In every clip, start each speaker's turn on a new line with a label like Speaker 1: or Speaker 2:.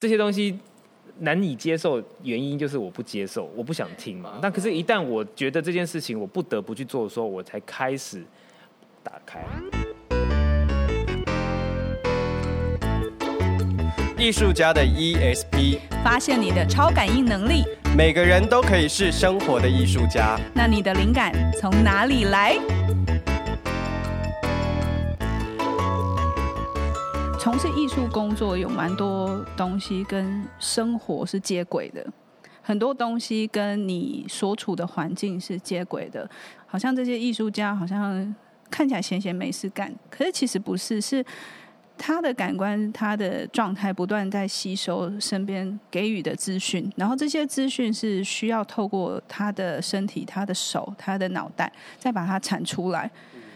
Speaker 1: 这些东西难以接受，原因就是我不接受，我不想听嘛。但可是，一旦我觉得这件事情我不得不去做的时候，我才开始打开。
Speaker 2: 艺术家的 ESP，
Speaker 3: 发现你的超感应能力。
Speaker 2: 每个人都可以是生活的艺术家。
Speaker 3: 那你的灵感从哪里来？从事艺术工作有蛮多东西跟生活是接轨的，很多东西跟你所处的环境是接轨的。好像这些艺术家好像看起来闲闲没事干，可是其实不是，是他的感官、他的状态不断在吸收身边给予的资讯，然后这些资讯是需要透过他的身体、他的手、他的脑袋再把它产出来，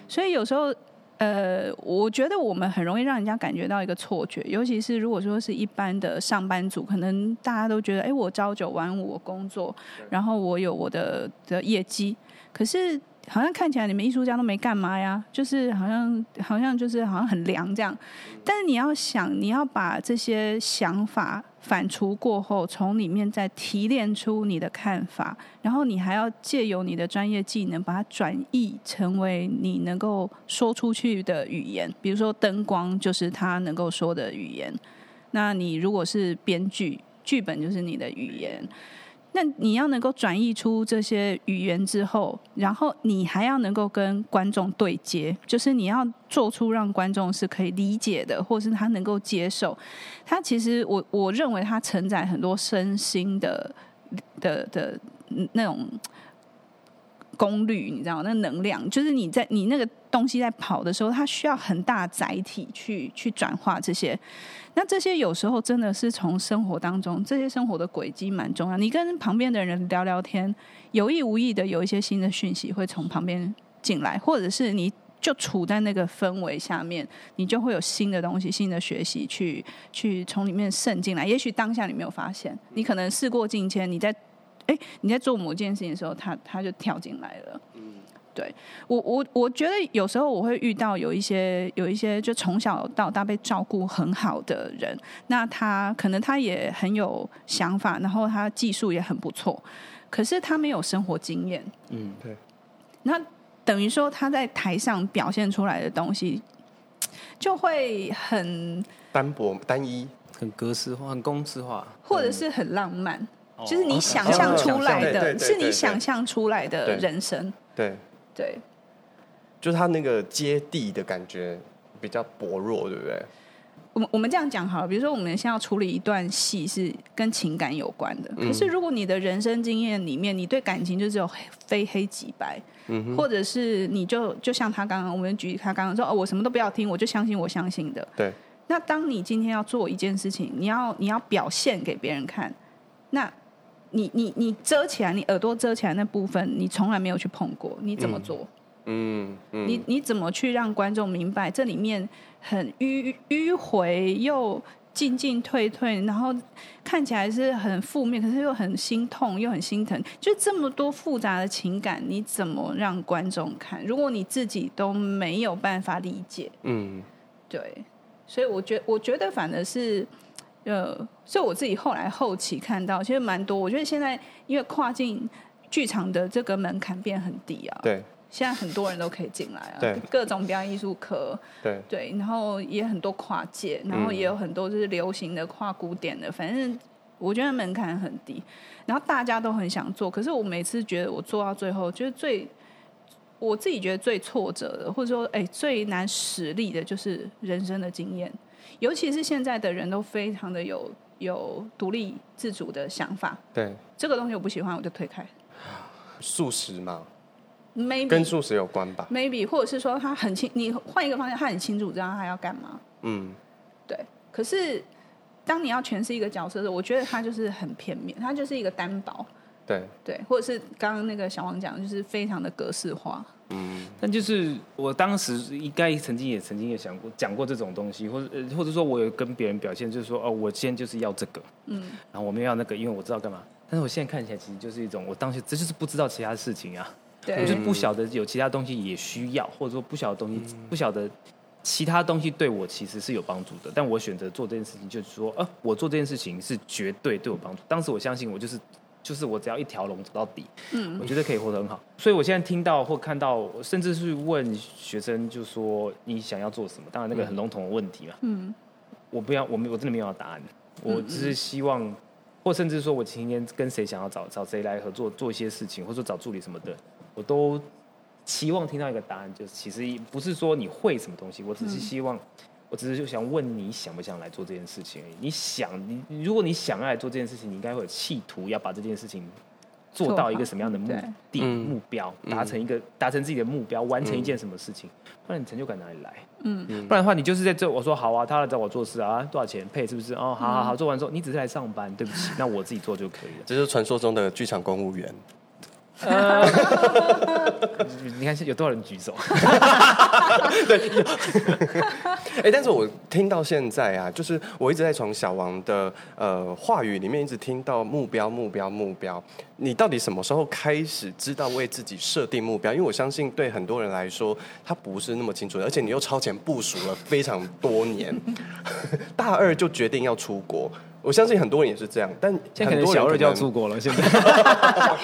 Speaker 3: 所以有时候。呃，我觉得我们很容易让人家感觉到一个错觉，尤其是如果说是一般的上班族，可能大家都觉得，哎，我朝九晚五我工作，然后我有我的的业绩，可是。好像看起来你们艺术家都没干嘛呀，就是好像好像就是好像很凉这样。但是你要想，你要把这些想法反刍过后，从里面再提炼出你的看法，然后你还要借由你的专业技能把它转译成为你能够说出去的语言。比如说灯光就是他能够说的语言，那你如果是编剧，剧本就是你的语言。那你要能够转译出这些语言之后，然后你还要能够跟观众对接，就是你要做出让观众是可以理解的，或是他能够接受。他其实我我认为他承载很多身心的的的那种。功率，你知道那能量就是你在你那个东西在跑的时候，它需要很大载体去去转化这些。那这些有时候真的是从生活当中，这些生活的轨迹蛮重要。你跟旁边的人聊聊天，有意无意的有一些新的讯息会从旁边进来，或者是你就处在那个氛围下面，你就会有新的东西、新的学习去去从里面渗进来。也许当下你没有发现，你可能事过境迁，你在。哎，你在做某件事情的时候，他他就跳进来了。嗯，对我我我觉得有时候我会遇到有一些有一些就从小到大被照顾很好的人，那他可能他也很有想法，然后他技术也很不错，可是他没有生活经验。
Speaker 2: 嗯，对。
Speaker 3: 那等于说他在台上表现出来的东西就会很
Speaker 2: 单薄、单一、
Speaker 1: 很格式化、很公式化，
Speaker 3: 或者是很浪漫。就是你想象出来的，是你想象出来的人生。
Speaker 2: 对
Speaker 3: 对，
Speaker 2: 就是他那个接地的感觉比较薄弱，对不对？
Speaker 3: 我们我们这样讲好了，比如说我们现在要处理一段戏是跟情感有关的，可是如果你的人生经验里面，你对感情就只有非黑即白，嗯，或者是你就就像他刚刚，我们举他刚刚说哦，我什么都不要听，我就相信我相信的。
Speaker 2: 对。
Speaker 3: 那当你今天要做一件事情，你要你要表现给别人看，那。你你你遮起来，你耳朵遮起来那部分，你从来没有去碰过，你怎么做？
Speaker 2: 嗯嗯，嗯，
Speaker 3: 你你怎么去让观众明白这里面很迂迂回又进进退退，然后看起来是很负面，可是又很心痛又很心疼，就这么多复杂的情感，你怎么让观众看？如果你自己都没有办法理解，
Speaker 2: 嗯，
Speaker 3: 对，所以我觉我觉得反而是。呃，所以我自己后来后期看到，其实蛮多。我觉得现在因为跨境剧场的这个门槛变很低啊，
Speaker 2: 对，
Speaker 3: 现在很多人都可以进来啊，
Speaker 2: 对，
Speaker 3: 各种表演艺术科，
Speaker 2: 对
Speaker 3: 对，然后也很多跨界，然后也有很多就是流行的、跨古典的，反正我觉得门槛很低，然后大家都很想做。可是我每次觉得我做到最后，就是最我自己觉得最挫折的，或者说哎最难实力的，就是人生的经验。尤其是现在的人都非常的有有独立自主的想法，
Speaker 2: 对
Speaker 3: 这个东西我不喜欢，我就推开。
Speaker 2: 素食嘛
Speaker 3: ，maybe
Speaker 2: 跟素食有关吧
Speaker 3: ？maybe 或者是说他很清，你换一个方向，他很清楚知道他要干嘛。
Speaker 2: 嗯，
Speaker 3: 对。可是当你要诠释一个角色的时候，我觉得他就是很片面，他就是一个单薄。
Speaker 2: 对
Speaker 3: 对，或者是刚刚那个小王讲，就是非常的格式化。
Speaker 1: 嗯，但就是我当时应该曾经也曾经也想过讲过这种东西，或者或者说我有跟别人表现，就是说哦，我今天就是要这个，
Speaker 3: 嗯，
Speaker 1: 然后我没有要那个，因为我知道干嘛。但是我现在看起来其实就是一种，我当时这就是不知道其他事情啊，
Speaker 3: 对，
Speaker 1: 我就不晓得有其他东西也需要，或者说不晓得东西、嗯、不晓得其他东西对我其实是有帮助的，但我选择做这件事情，就是说，呃，我做这件事情是绝对对我帮助。当时我相信我就是，就是我只要一条龙走到底，嗯，我觉得可以活得很好。所以我现在听到或看到，甚至是问学生，就说你想要做什么？当然那个很笼统的问题嘛，嗯，我不要，我没，我真的没有答案，我只是希望，或甚至说我今天跟谁想要找找谁来合作做一些事情，或者说找助理什么的，我都。期望听到一个答案，就是其实不是说你会什么东西，我只是希望，嗯、我只是就想问你想不想来做这件事情而已。你想，你如果你想要来做这件事情，你应该会有企图要把这件事情做到一个什么样的目的目标，达成一个达成自己的目标，完成一件什么事情，不然你成就感哪里来？嗯，不然的话，你就是在这我说好啊，他来找我做事啊，多少钱配是不是？哦，好好好，做完之后你只是来上班，对不起，那我自己做就可以了。
Speaker 2: 这是传说中的剧场公务员。
Speaker 1: 呃，你看有多少人举手？
Speaker 2: 对，哎，但是我听到现在啊，就是我一直在从小王的呃话语里面一直听到目标、目标、目标。你到底什么时候开始知道为自己设定目标？因为我相信对很多人来说，他不是那么清楚，而且你又超前部署了非常多年，大二就决定要出国。我相信很多人也是这样，但
Speaker 1: 现在可能小二就要出国了。现在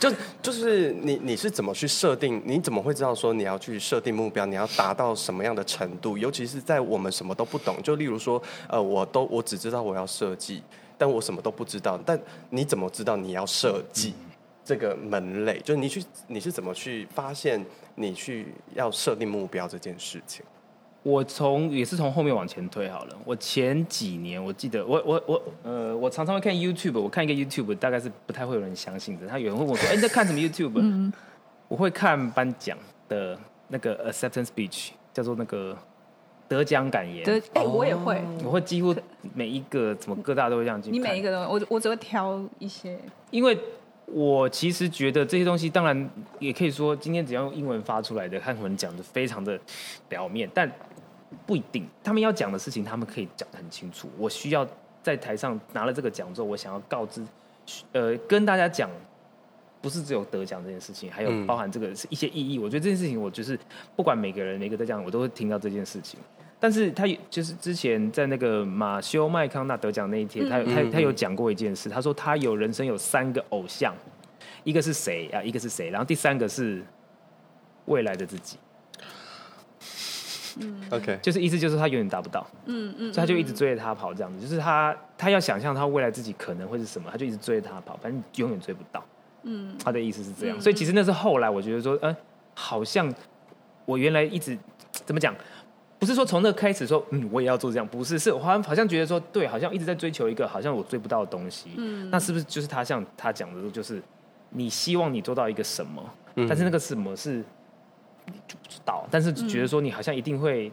Speaker 2: 就就是你你是怎么去设定？你怎么会知道说你要去设定目标？你要达到什么样的程度？尤其是在我们什么都不懂，就例如说，呃，我都我只知道我要设计，但我什么都不知道。但你怎么知道你要设计这个门类？就是你去你是怎么去发现你去要设定目标这件事情？
Speaker 1: 我从也是从后面往前推好了。我前几年我记得我我我呃，我常常会看 YouTube。我看一个 YouTube，大概是不太会有人相信的。他有人问我说：“哎，你在看什么 YouTube？” 嗯、我会看颁奖的那个 acceptance speech，叫做那个得奖感言。
Speaker 3: 得哎，我也会，
Speaker 1: 我会几乎每一个怎么各大都会这样去。
Speaker 3: 你每一个都，我我只会挑一些。
Speaker 1: 因为我其实觉得这些东西，当然也可以说，今天只要用英文发出来的汉文讲的非常的表面，但。不一定，他们要讲的事情，他们可以讲得很清楚。我需要在台上拿了这个奖之后，我想要告知，呃，跟大家讲，不是只有得奖这件事情，还有包含这个是一些意义。我觉得这件事情，我就是不管每个人每个在讲，我都会听到这件事情。但是他就是之前在那个马修麦康纳得奖那一天，他他他有讲过一件事，他说他有人生有三个偶像，一个是谁啊？一个是谁？然后第三个是未来的自己。
Speaker 2: 嗯，OK，
Speaker 1: 就是意思就是他永远达不到，嗯嗯，所以他就一直追着他跑，这样子，就是他他要想象他未来自己可能会是什么，他就一直追着他跑，反正永远追不到，嗯，他的意思是这样，所以其实那是后来我觉得说，嗯，好像我原来一直怎么讲，不是说从那开始说，嗯，我也要做这样，不是，是我好像好像觉得说，对，好像一直在追求一个好像我追不到的东西，嗯，那是不是就是他像他讲的，就是你希望你做到一个什么，但是那个什么是。就不知道，但是觉得说你好像一定会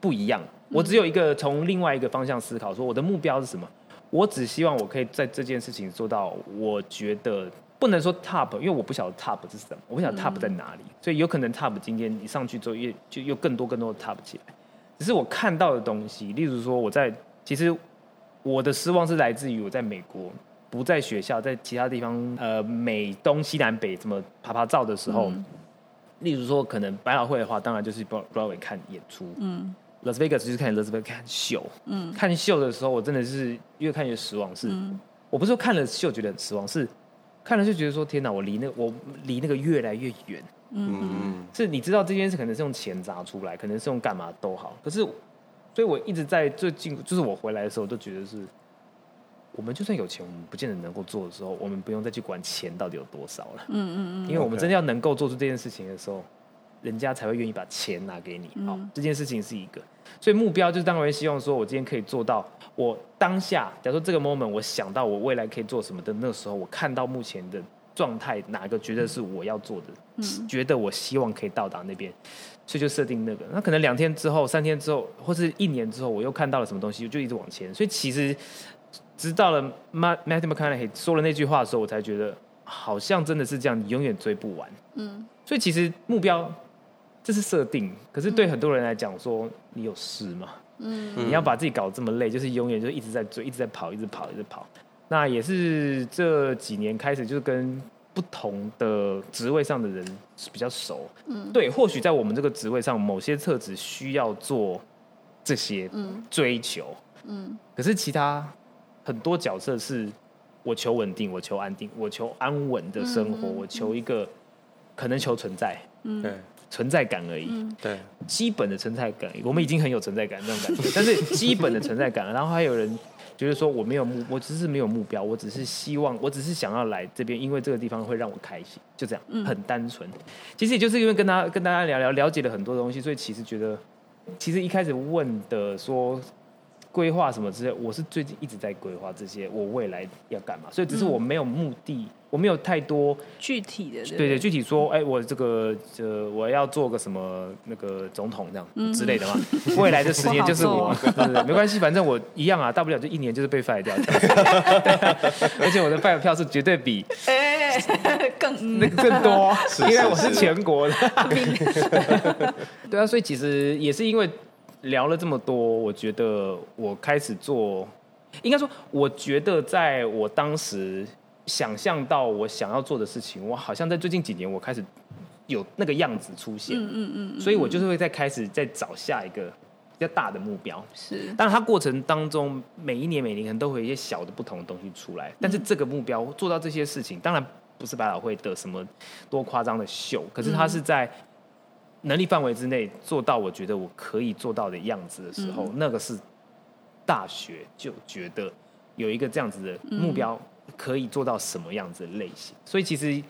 Speaker 1: 不一样。嗯、我只有一个从另外一个方向思考，说我的目标是什么？我只希望我可以在这件事情做到，我觉得不能说 top，因为我不晓得 top 是什么，我不晓得 top 在哪里，嗯、所以有可能 top 今天你上去之后，又就又更多更多的 top 起来。只是我看到的东西，例如说我在其实我的失望是来自于我在美国，不在学校，在其他地方，呃，美东西南北怎么趴趴走的时候。嗯例如说，可能百老汇的话，当然就是 Broadway 看演出。嗯，Las Vegas 就是看 Las Vegas 看秀。嗯，看秀的时候，我真的是越看越失望。是，嗯、我不是说看了秀觉得很失望，是看了就觉得说天哪，我离那我离那个越来越远。嗯，是，你知道这件事可能是用钱砸出来，可能是用干嘛都好。可是，所以我一直在最近，就是我回来的时候，都觉得是。我们就算有钱，我们不见得能够做的时候，我们不用再去管钱到底有多少了。嗯嗯嗯。因为我们真的要能够做出这件事情的时候，人家才会愿意把钱拿给你。好，这件事情是一个。所以目标就是当然希望说，我今天可以做到。我当下，假如说这个 moment，我想到我未来可以做什么的那个时候，我看到目前的状态，哪个觉得是我要做的，嗯，觉得我希望可以到达那边，所以就设定那个。那可能两天之后、三天之后，或是一年之后，我又看到了什么东西，就一直往前。所以其实。直到了 Matthew McConaughey 说了那句话的时候，我才觉得好像真的是这样，你永远追不完。嗯，所以其实目标这是设定，可是对很多人来讲，说你有事吗？嗯，你要把自己搞这么累，就是永远就一直在追，一直在跑，一直跑，一直跑。那也是这几年开始，就是跟不同的职位上的人比较熟。嗯，对，或许在我们这个职位上，某些特质需要做这些追求。嗯，可是其他很多角色是，我求稳定，我求安定，我求安稳的生活，我求一个可能求存在。嗯，对。存在感而已，嗯、对，基本的存在感，我们已经很有存在感那种感觉，但是基本的存在感，然后还有人觉得说我没有目，我只是没有目标，我只是希望，我只是想要来这边，因为这个地方会让我开心，就这样，很单纯。其实也就是因为跟他跟大家聊聊，了解了很多东西，所以其实觉得，其实一开始问的说。规划什么之类，我是最近一直在规划这些，我未来要干嘛？所以只是我没有目的，嗯、我没有太多
Speaker 3: 具体的，
Speaker 1: 对对，具体说，哎、欸，我这个这我要做个什么那个总统这样、嗯、之类的嘛。未来的十年就是我，对对对，没关系，反正我一样啊，大不了就一年就是被 fire 掉。而且我的 fire 票是绝对比 更那个更多，因为我是全国的。对啊，所以其实也是因为。聊了这么多，我觉得我开始做，应该说，我觉得在我当时想象到我想要做的事情，我好像在最近几年，我开始有那个样子出现，嗯嗯嗯，所以我就是会再开始再找下一个比较大的目标，是，但是它过程当中，每一年每年可能都会有一些小的不同的东西出来，但是这个目标做到这些事情，当然不是百老汇的什么多夸张的秀，可是它是在。能力范围之内做到我觉得我可以做到的样子的时候，嗯、那个是大学就觉得有一个这样子的目标，可以做到什么样子的类型。嗯、所以其实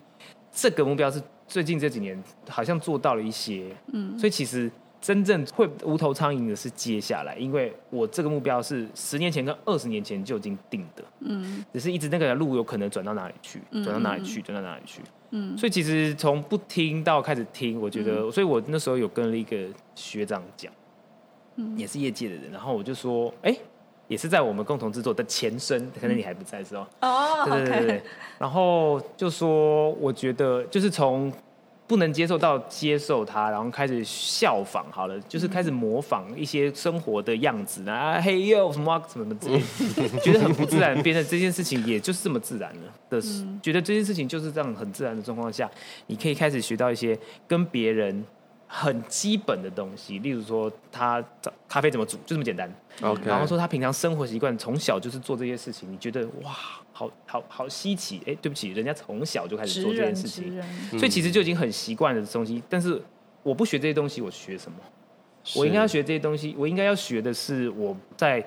Speaker 1: 这个目标是最近这几年好像做到了一些。嗯，所以其实真正会无头苍蝇的是接下来，因为我这个目标是十年前跟二十年前就已经定的。嗯，只是一直那个路有可能转到哪里去，转到哪里去，转到哪里去。嗯，所以其实从不听到开始听，我觉得，嗯、所以我那时候有跟了一个学长讲，嗯，也是业界的人，然后我就说，哎、欸，也是在我们共同制作的前身，可能你还不在的时候，哦，对对对对然后就说，我觉得就是从。不能接受到接受他，然后开始效仿好了，就是开始模仿一些生活的样子啊，嘿哟什么什么什么之类，觉得很不自然，变成这件事情也就是这么自然了。的，觉得这件事情就是这样很自然的状况下，你可以开始学到一些跟别人。很基本的东西，例如说他找咖啡怎么煮，就这么简单。OK，然后说他平常生活习惯，从小就是做这些事情，你觉得哇，好好好稀奇。哎，对不起，人家从小就开始做这件事情，所以其实就已经很习惯的东西。但是我不学这些东西，我学什么？我应该要学这些东西，我应该要学的是我在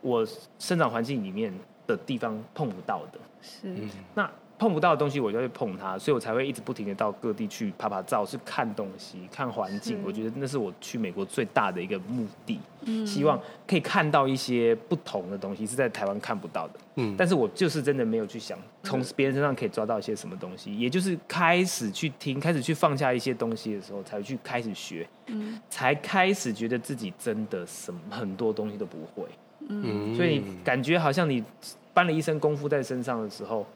Speaker 1: 我生长环境里面的地方碰不到的。是，那。碰不到的东西，我就会碰它，所以我才会一直不停的到各地去拍拍照，去看东西、看环境。我觉得那是我去美国最大的一个目的，嗯，希望可以看到一些不同的东西，是在台湾看不到的。嗯，但是我就是真的没有去想从别人身上可以抓到一些什么东西，也就是开始去听，开始去放下一些东西的时候，才会去开始学，嗯，才开始觉得自己真的什么很多东西都不会，嗯，所以感觉好像你搬了一身功夫在身上的时候。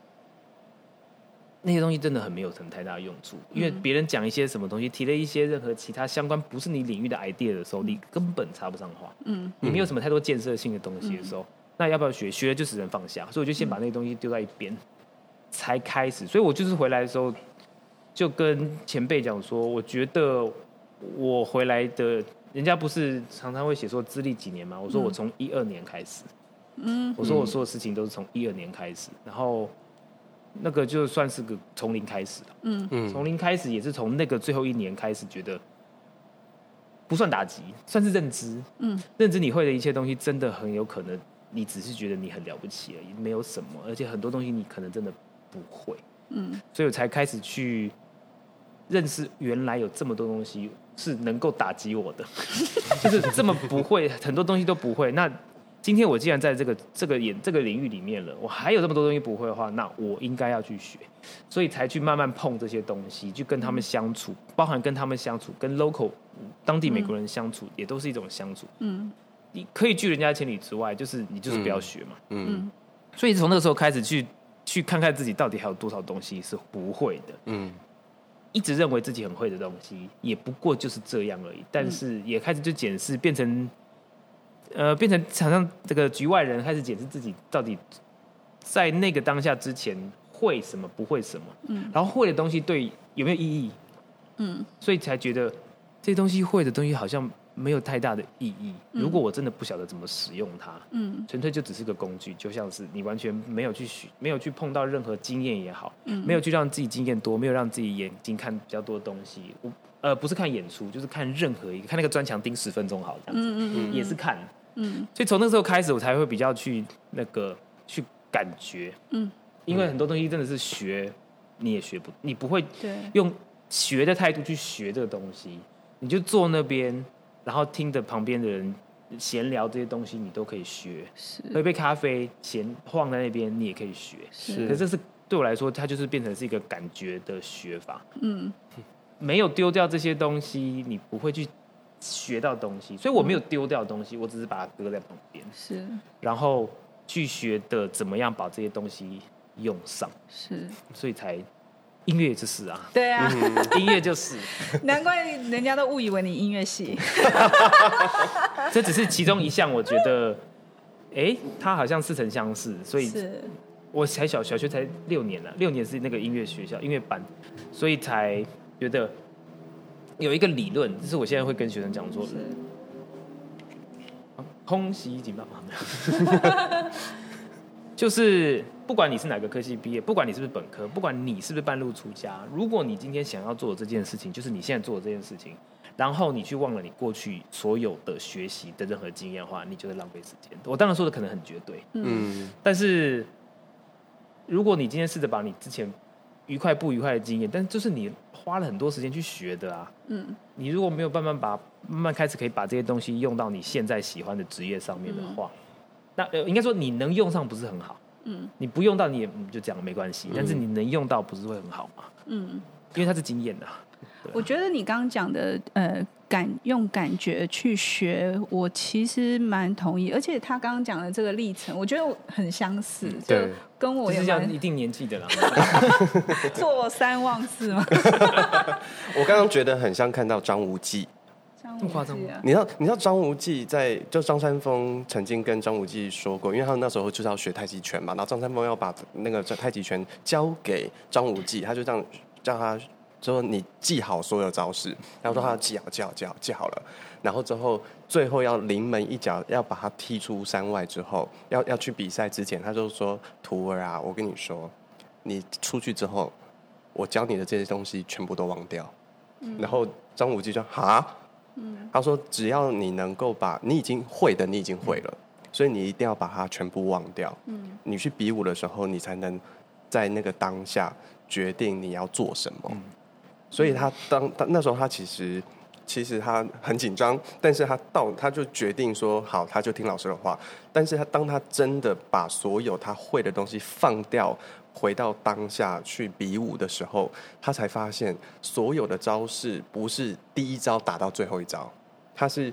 Speaker 1: 那些东西真的很没有什么太大的用处，因为别人讲一些什么东西，提了一些任何其他相关不是你领域的 idea 的时候，你根本插不上话。嗯，你没有什么太多建设性的东西的时候，那要不要学？学了就只能放下，所以我就先把那个东西丢在一边，才开始。所以我就是回来的时候，就跟前辈讲说，我觉得我回来的，人家不是常常会写说资历几年吗？我说我从一二年开始，嗯，我说我所有事情都是从一二年开始，然后。那个就算是个从零开始了，嗯。嗯，从零开始也是从那个最后一年开始，觉得不算打击，算是认知，嗯，认知你会的一切东西，真的很有可能你只是觉得你很了不起而已，没有什么，而且很多东西你可能真的不会，嗯，所以我才开始去认识原来有这么多东西是能够打击我的，就是这么不会，很多东西都不会，那。今天我既然在这个这个演这个领域里面了，我还有这么多东西不会的话，那我应该要去学，所以才去慢慢碰这些东西，去跟他们相处，包含跟他们相处，跟 local 当地美国人相处，嗯、也都是一种相处。嗯，你可以拒人家千里之外，就是你就是不要学嘛。嗯，嗯，所以从那个时候开始去去看看自己到底还有多少东西是不会的。嗯，一直认为自己很会的东西，也不过就是这样而已。但是也开始就检视，变成。呃，变成好像这个局外人开始检视自己到底在那个当下之前会什么不会什么，嗯，然后会的东西对有没有意义，嗯，所以才觉得这些东西会的东西好像没有太大的意义。如果我真的不晓得怎么使用它，嗯，纯粹就只是个工具，就像是你完全没有去学，没有去碰到任何经验也好，嗯，没有去让自己经验多，没有让自己眼睛看比较多的东西，我呃不是看演出，就是看任何一个看那个砖墙钉十分钟好这样子，嗯嗯嗯，也是看，嗯，所以从那时候开始，我才会比较去那个去感觉，嗯。因为很多东西真的是学，你也学不，你不会用学的态度去学这个东西，你就坐那边，然后听着旁边的人闲聊这些东西，你都可以学。是，喝一杯咖啡，闲晃在那边，你也可以学。是，可是这是对我来说，它就是变成是一个感觉的学法。嗯，没有丢掉这些东西，你不会去学到东西。所以我没有丢掉东西，我只是把它搁在旁边。是，然后去学的怎么样把这些东西。用上是，所以才音乐就是啊，
Speaker 3: 对啊，
Speaker 1: 音乐就是，
Speaker 3: 难怪人家都误以为你音乐系，
Speaker 1: 这只是其中一项。我觉得，哎、欸，他好像似曾相识，所以我才小小学才六年了，六年是那个音乐学校音乐班，所以才觉得有一个理论，就是我现在会跟学生讲说，空袭警报吗？就是不管你是哪个科系毕业，不管你是不是本科，不管你是不是半路出家，如果你今天想要做的这件事情，就是你现在做的这件事情，然后你去忘了你过去所有的学习的任何经验的话，你就会浪费时间。我当然说的可能很绝对，嗯，但是如果你今天试着把你之前愉快不愉快的经验，但是就是你花了很多时间去学的啊，嗯，你如果没有慢慢把慢慢开始可以把这些东西用到你现在喜欢的职业上面的话。嗯那呃，应该说你能用上不是很好，嗯，你不用到你也就这样没关系，嗯，但是你能用到不是会很好吗？嗯，因为它是经验的。
Speaker 3: 我觉得你刚刚讲的呃，感用感觉去学，我其实蛮同意，而且他刚刚讲的这个历程，我觉得很相似，嗯，就跟我也
Speaker 1: 是一定年纪的啦，
Speaker 3: 坐三忘四吗。
Speaker 2: 我刚刚觉得很像看到张无忌。
Speaker 1: 这么夸张？
Speaker 2: 你知道？你知道张无忌在就张三丰曾经跟张无忌说过，因为他们那时候就是要学太极拳嘛，然后张三丰要把那个太极拳交给张无忌，他就这样叫他说：“你记好所有招式。”然后说他记好，记好，记好，记好了。然后之后最后要临门一脚，要把他踢出山外之后，要要去比赛之前，他就说：“徒儿啊，我跟你说，你出去之后，我教你的这些东西全部都忘掉。嗯”然后张无忌说：“哈。”他说：“只要你能够把你已经会的，你已经会了，所以你一定要把它全部忘掉。嗯，你去比武的时候，你才能在那个当下决定你要做什么。所以他当他那时候，他其实其实他很紧张，但是他到他就决定说好，他就听老师的话。但是他当他真的把所有他会的东西放掉。”回到当下去比武的时候，他才发现所有的招式不是第一招打到最后一招，他是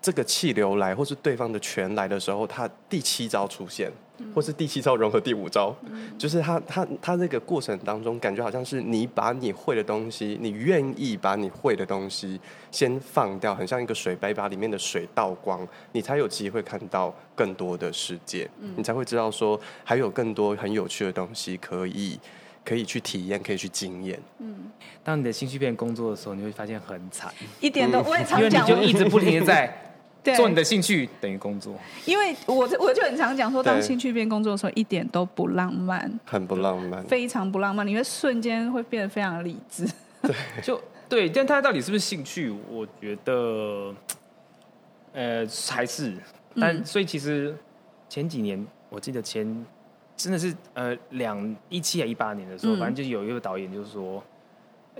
Speaker 2: 这个气流来，或是对方的拳来的时候，他第七招出现。或是第七招融合第五招，嗯、就是他他他那个过程当中，感觉好像是你把你会的东西，你愿意把你会的东西先放掉，很像一个水杯，把里面的水倒光，你才有机会看到更多的世界，嗯、你才会知道说还有更多很有趣的东西可以可以去体验，可以去经验。嗯，
Speaker 1: 当你的兴趣变工作的时候，你会发现很惨，
Speaker 3: 一点都不会常讲，
Speaker 1: 因为你就一直不停的在。做你的兴趣等于工作，
Speaker 3: 因为我我就很常讲说，当兴趣变工作的时候，一点都不浪漫，
Speaker 2: 很不浪漫，
Speaker 3: 非常不浪漫，你会瞬间会变得非常理智。
Speaker 1: 对，就对，但他到底是不是兴趣？我觉得，呃，还是，但、嗯、所以其实前几年，我记得前真的是呃两一七还一八年的时候，嗯、反正就有一个导演就是说。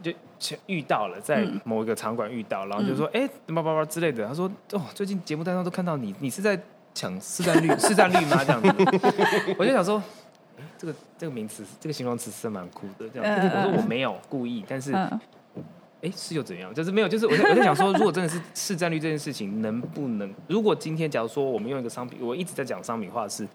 Speaker 1: 就遇到了，在某一个场馆遇到，嗯、然后就说：“哎、欸，叭叭叭之类的。”他说：“哦，最近节目当中都看到你，你是在抢市占率、市占率吗？”这样子，我就想说：“哎、欸，这个这个名词，这个形容词是蛮酷的。”这样子，我说我没有故意，但是，哎、欸，是又怎样？就是没有，就是我在我在想说，如果真的是市占率这件事情，能不能？如果今天假如说我们用一个商品，我一直在讲商品化，是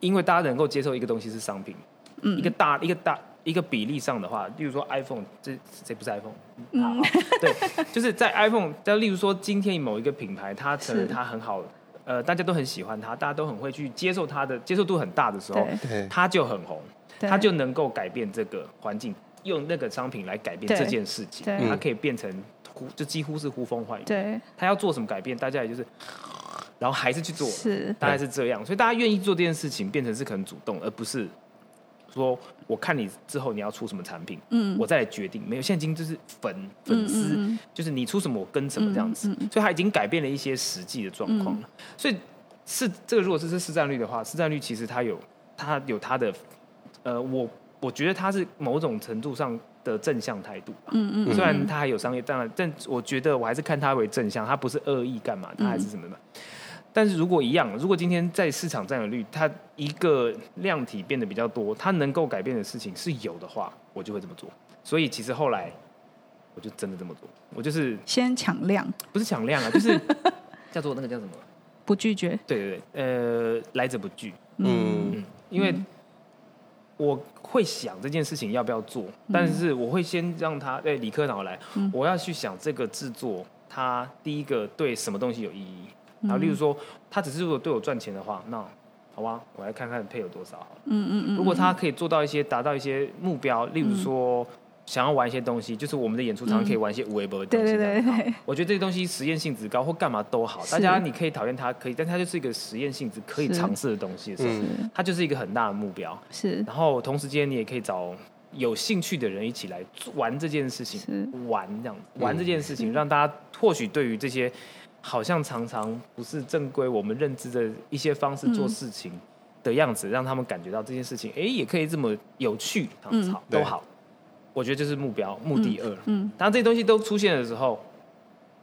Speaker 1: 因为大家能够接受一个东西是商品，嗯，一个大一个大。一个比例上的话，例如说 iPhone，这这不是 iPhone，嗯，对，就是在 iPhone，在例如说今天某一个品牌，它成它很好，呃大家都很喜欢它，大家都很会去接受它的接受度很大的时候，它就很
Speaker 3: 红，
Speaker 1: 它就能够改变这个环境，用那个商品来改变
Speaker 3: 对。
Speaker 1: 这件事情，它可以变成呼就几乎是呼风唤雨。
Speaker 3: 对，
Speaker 1: 它要做什么改变，大家也就是，然后还是去做，
Speaker 3: 是。
Speaker 1: 大概是这样。所以大家愿意做这件事情，变成是可能主动，而不是说我看你之后你要出什么产品，
Speaker 3: 嗯
Speaker 1: 我再来决定。没有，现金就是粉粉丝，
Speaker 3: 嗯嗯嗯
Speaker 1: 就是你出什么我跟什么这样子。所以他已经改变了一些实际的状况了。所以是这个，如果是是市占率的话，市占率其实它有它有它的，呃，我我觉得它是某种程度上的正向态度吧。
Speaker 3: 嗯嗯，
Speaker 1: 虽然它还有商业，当然，但我觉得我还是看它为正向，它不是恶意干嘛，它还是什么的。但是如果一样，如果今天在市场占有率，它一个量体变得比较多，它能够改变的事情是有的话，我就会这么做。所以其实后来我就真的这么做，我就是
Speaker 3: 先抢量，
Speaker 1: 不是抢量啊，就是 叫做那个叫什么？
Speaker 3: 不拒绝。
Speaker 1: 对对对，呃，来者不拒。
Speaker 2: 嗯
Speaker 1: 嗯，因为我会想这件事情要不要做，但是我会先让他，哎，理科脑来，我要去想这个制作，它第一个对什么东西有意义。然后，例如说，他只是如果对我赚钱的话，那好吧，我来看看配有多少好了。
Speaker 3: 嗯嗯嗯，
Speaker 1: 如果他可以做到一些达到一些目标，例如说想要玩一些东西，就是我们的演出常常可以玩一些无微博的东西。
Speaker 3: 对对对对，
Speaker 1: 我觉得这些东西实验性质高或干嘛都好，大家你可以讨厌它，可以，但它就是一个实验性质可以尝试的东西的时候，
Speaker 2: 嗯
Speaker 1: 它就是一个很大的目标。
Speaker 3: 是。
Speaker 1: 然后同时间你也可以找有兴趣的人一起来玩这件事情，玩这样玩这件事情，让大家或许对于这些好像常常不是正规我们认知的一些方式做事情的样子，让他们感觉到这件事情，哎，也可以这么有趣，好
Speaker 2: 对
Speaker 1: 都好。我觉得这是目标，目的二。
Speaker 3: 嗯
Speaker 1: 当这些东西都出现的时候，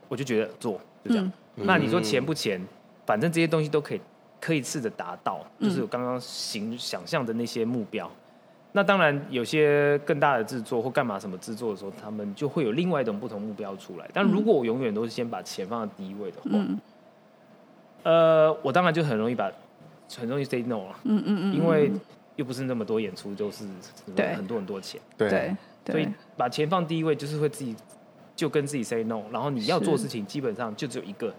Speaker 1: 我就觉得做就这样。
Speaker 3: 嗯
Speaker 1: 那你说钱不钱？反正这些东西都可以可以试着达到，
Speaker 3: 嗯
Speaker 1: 就是我刚刚形想象的那些目标。那当然，有些更大的制作或干嘛什么制作的时候，他们就会有另外一种不同目标出来。但如果我永远都是先把钱放在第一位的话，
Speaker 3: 嗯。
Speaker 1: 呃，我当然就很容易把很容易 say no 了，
Speaker 3: 嗯嗯嗯，
Speaker 1: 因为又不是那么多演出，就是
Speaker 3: 对。
Speaker 1: 很多很多钱。
Speaker 2: 对。
Speaker 3: 对。
Speaker 1: 所以把钱放第一位，就是会自己就跟自己 say no，然后你要做事情基本上就只有一个，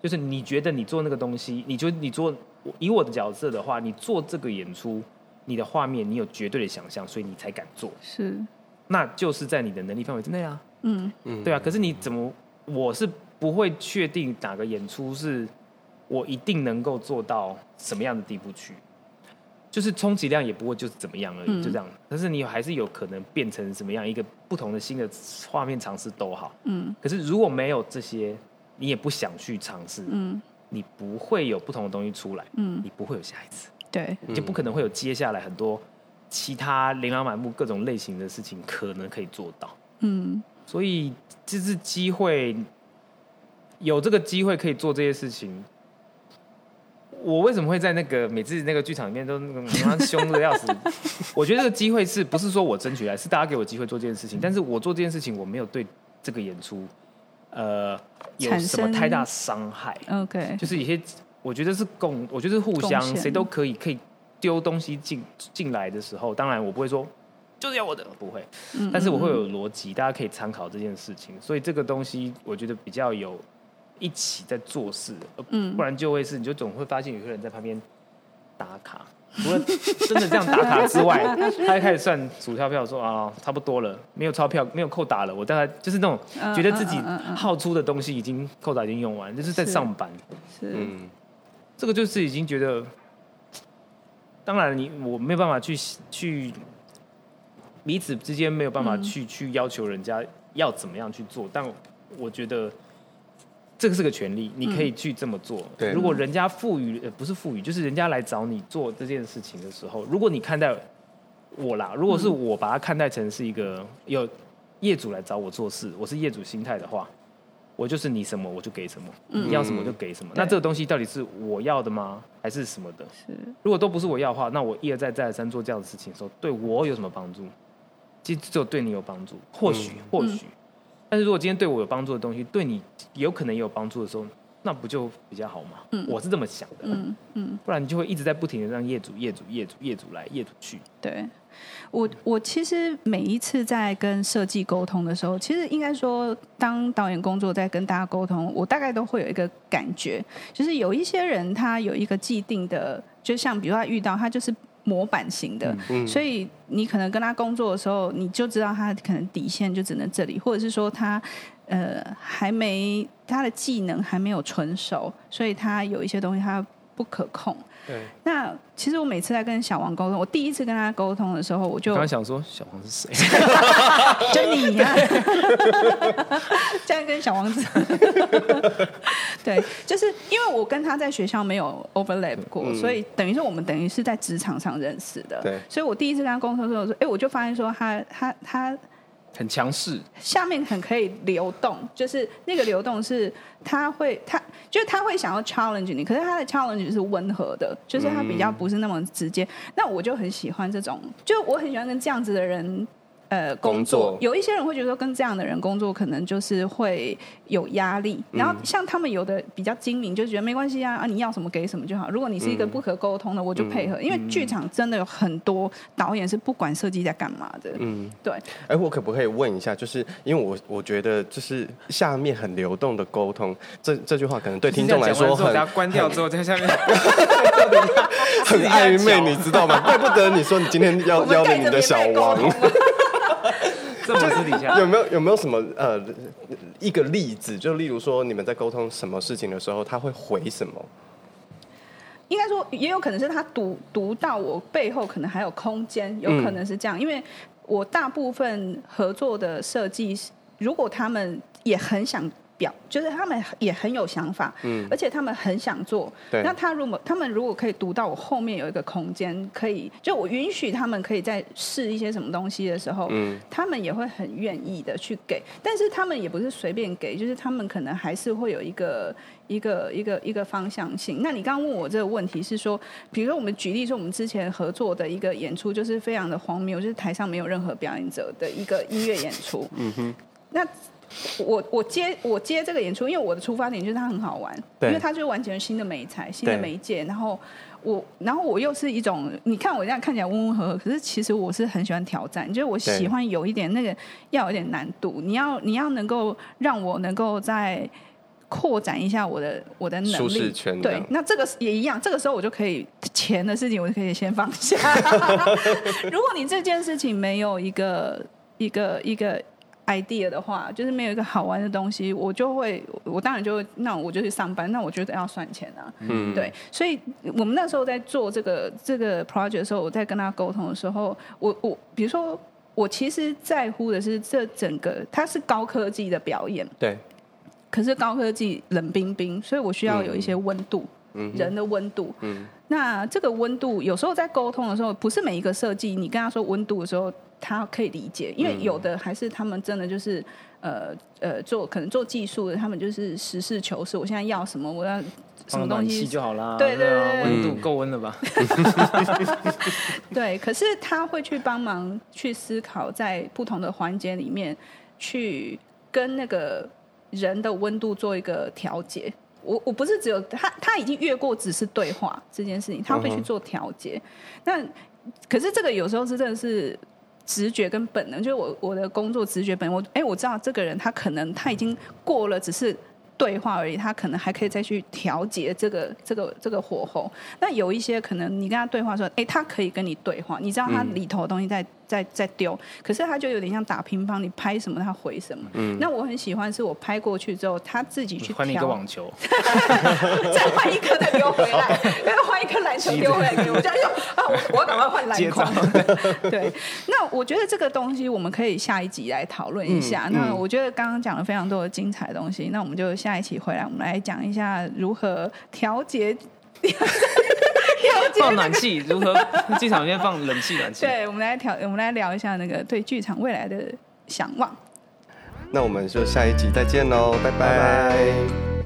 Speaker 1: 就是你觉得你做那个东西，你觉得你做以我的角色的话，你做这个演出，你的画面你有绝对的想象，所以你才敢做，
Speaker 3: 是
Speaker 1: 那就是在你的能力范围之内啊，
Speaker 3: 嗯
Speaker 2: 嗯
Speaker 1: 对啊。可是你怎么，我是不会确定哪个演出是我一定能够做到什么样的地步去。就是充其量也不会就是怎么样而已，
Speaker 3: 嗯
Speaker 1: 就这样。但是你还是有可能变成什么样一个不同的新的画面尝试都好。
Speaker 3: 嗯
Speaker 1: 可是如果没有这些，你也不想去尝试，
Speaker 3: 嗯
Speaker 1: 你不会有不同的东西出来，
Speaker 3: 嗯，
Speaker 1: 你不会有下一次，
Speaker 3: 对，
Speaker 1: 你就不可能会有接下来很多其他琳琅满目各种类型的事情可能可以做到。
Speaker 3: 嗯
Speaker 1: 所以这次机会，有这个机会可以做这些事情。我为什么会在那个每次那个剧场里面都那个凶的要死？我觉得这个机会是不是说我争取来，是大家给我机会做这件事情。但是我做这件事情，我没有对这个演出，呃，有什么太大伤害。
Speaker 3: ，OK，
Speaker 1: 就是有些，我觉得是共，我觉得是互相谁都可以可以丢东西进进来的时候，当然我不会说就是要我的，不会，
Speaker 3: 嗯
Speaker 1: 但是我会有逻辑，大家可以参考这件事情，所以这个东西我觉得比较有一起在做事，不然就会是你就总会发现有些人在旁边打卡。除了真的这样打卡之外，他还开始算数钞票，说啊，差不多了，没有钞票，没有扣打了。我大概就是那种
Speaker 3: 嗯
Speaker 1: 觉得自己耗出的东西已经扣打已经用完，就是在上班。
Speaker 3: 是
Speaker 2: 嗯
Speaker 1: 这个就是已经觉得，当然你我没有办法去去彼此之间没有办法去、去要求人家要怎么样去做，但我觉得这个是个权利，你可以去这么做。
Speaker 2: 对
Speaker 1: 如果人家赋予呃不是赋予，就是人家来找你做这件事情的时候，如果你看待我啦，如果是我把它看待成是一个有业主来找我做事，我是业主心态的话。我就是你什么我就给什么，你要什么就给什么。那这个东西到底是我要的吗，还是什么的？
Speaker 3: 是
Speaker 1: 如果都不是我要的话，那我一而再再而三做这样的事情的时候，对我有什么帮助？其实只有对你有帮助，或许或许。但是如果今天对我有帮助的东西，对你有可能也有帮助的时候，那不就比较好吗？嗯，我是这么想的。
Speaker 3: 嗯嗯，嗯
Speaker 1: 不然你就会一直在不停的让业主、业主、业主、业主来、业主去。
Speaker 3: 对，我我其实每一次在跟设计沟通的时候，其实应该说，当导演工作在跟大家沟通，我大概都会有一个感觉，就是有一些人他有一个既定的，就像比如说他遇到他就是模板型的，嗯、所以你可能跟他工作的时候，你就知道他可能底线就只能这里，或者是说他。呃，还没他的技能还没有纯熟，所以他有一些东西他不可控。
Speaker 2: 对。
Speaker 3: 那其实我每次在跟小王沟通，我第一次跟他沟通的时候，我就
Speaker 1: 刚刚想说小王是谁？
Speaker 3: 就你呀、啊！现在跟小王子。对，就是因为我跟他在学校没有 overlap 过，嗯、所以等于说我们等于是在职场上认识的。
Speaker 2: 对。
Speaker 3: 所以我第一次跟他沟通的时候，说，哎，我就发现说他他他。他
Speaker 1: 很强势，
Speaker 3: 下面很可以流动，就是那个流动是他会，他就是他会想要 challenge 你，可是他的 challenge 是温和的，就是他比较不是那么直接。嗯、那我就很喜欢这种，就我很喜欢跟这样子的人。呃，工作，工作有一些人会觉得说跟这样的人工作可能就是会有压力，嗯、然后像他们有的比较精明，就觉得没关系啊，啊你要什么给什么就好。如果你是一个不可沟通的，嗯、我就配合，因为剧场真的有很多导演是不管设计在干嘛的。嗯，对。
Speaker 2: 哎，我可不可以问一下，就是因为我我觉得就是下面很流动的沟通，这这句话可能对听众来说很，
Speaker 1: 关掉之后在下面
Speaker 2: 很暧昧，你知道吗？怪不得你说你今天要 邀了你的小王。
Speaker 1: 这么私底下
Speaker 2: 有没有有没有什么呃一个例子？就例如说你们在沟通什么事情的时候，他会回什么？
Speaker 3: 应该说也有可能是他读读到我背后可能还有空间，有可能是这样，嗯、因为我大部分合作的设计，如果他们也很想。表就是他们也很有想法，嗯，而且他们很想做。
Speaker 2: 对，
Speaker 3: 那他如果他们如果可以读到我后面有一个空间，可以就我允许他们可以在试一些什么东西的时候，嗯，他们也会很愿意的去给。但是他们也不是随便给，就是他们可能还是会有一个一个一个一个方向性。那你刚刚问我这个问题是说，比如说我们举例说，我们之前合作的一个演出就是非常的荒谬，就是台上没有任何表演者的一个音乐演出。嗯哼，那。我我接我接这个演出，因为我的出发点就是它很好玩，对因为它就是完全新的媒材、新的媒介。然后我，然后我又是一种，你看我这样看起来温温和和，可是其实我是很喜欢挑战，就是我喜欢有一点那个要有点难度。你要你要能够让我能够在扩展一下我的我的能力，对，那这个也一样。这个时候我就可以钱的事情，我就可以先放下。如果你这件事情没有一个一个一个。Idea 的话，就是没有一个好玩的东西，我就会，我当然就那我就去上班，那我觉得要算钱啊，嗯，对，所以我们那时候在做这个这个 project 的时候，我在跟他沟通的时候，我我比如说，我其实在乎的是这整个它是高科技的表演，
Speaker 2: 对，
Speaker 3: 可是高科技冷冰冰，所以我需要有一些温度，嗯，人的温度，嗯，那这个温度有时候在沟通的时候，不是每一个设计，你跟他说温度的时候。他可以理解，因为有的还是他们真的就是，呃呃，做可能做技术的，他们就是实事求是。我现在要什么，我要什么东西
Speaker 1: 就好啦。
Speaker 3: 对对对，
Speaker 1: 温度够温了吧？
Speaker 3: 对，可是他会去帮忙去思考，在不同的环节里面去跟那个人的温度做一个调节。我我不是只有他，他已经越过只是对话这件事情，他会去做调节。那可是这个有时候是真的是。直觉跟本能，就是我我的工作直觉本能，我哎，我知道这个人他可能他已经过了，只是。对话而已，他可能还可以再去调节这个这个这个火候。那有一些可能你跟他对话说，哎，他可以跟你对话，你知道他里头的东西在在在丢，可是他就有点像打乒乓，你拍什么他回什么。嗯。那我很喜欢是我拍过去之后，他自己去
Speaker 1: 换一个网球，
Speaker 3: 再换一颗再丢回来，然后换一颗篮球丢回来给我，这样就 啊，我我赶快换篮筐。对。那我觉得这个东西我们可以下一集来讨论一下。那我觉得刚刚讲了非常多的精彩的东西，那我们就下。一期回来，我们来讲一下如何调节
Speaker 1: 放暖气，如何 剧场里面放冷气暖气。
Speaker 3: 对，我们来调，我们来聊一下那个对剧场未来的想望。
Speaker 2: 那我们就下一集再见喽，拜拜。拜拜。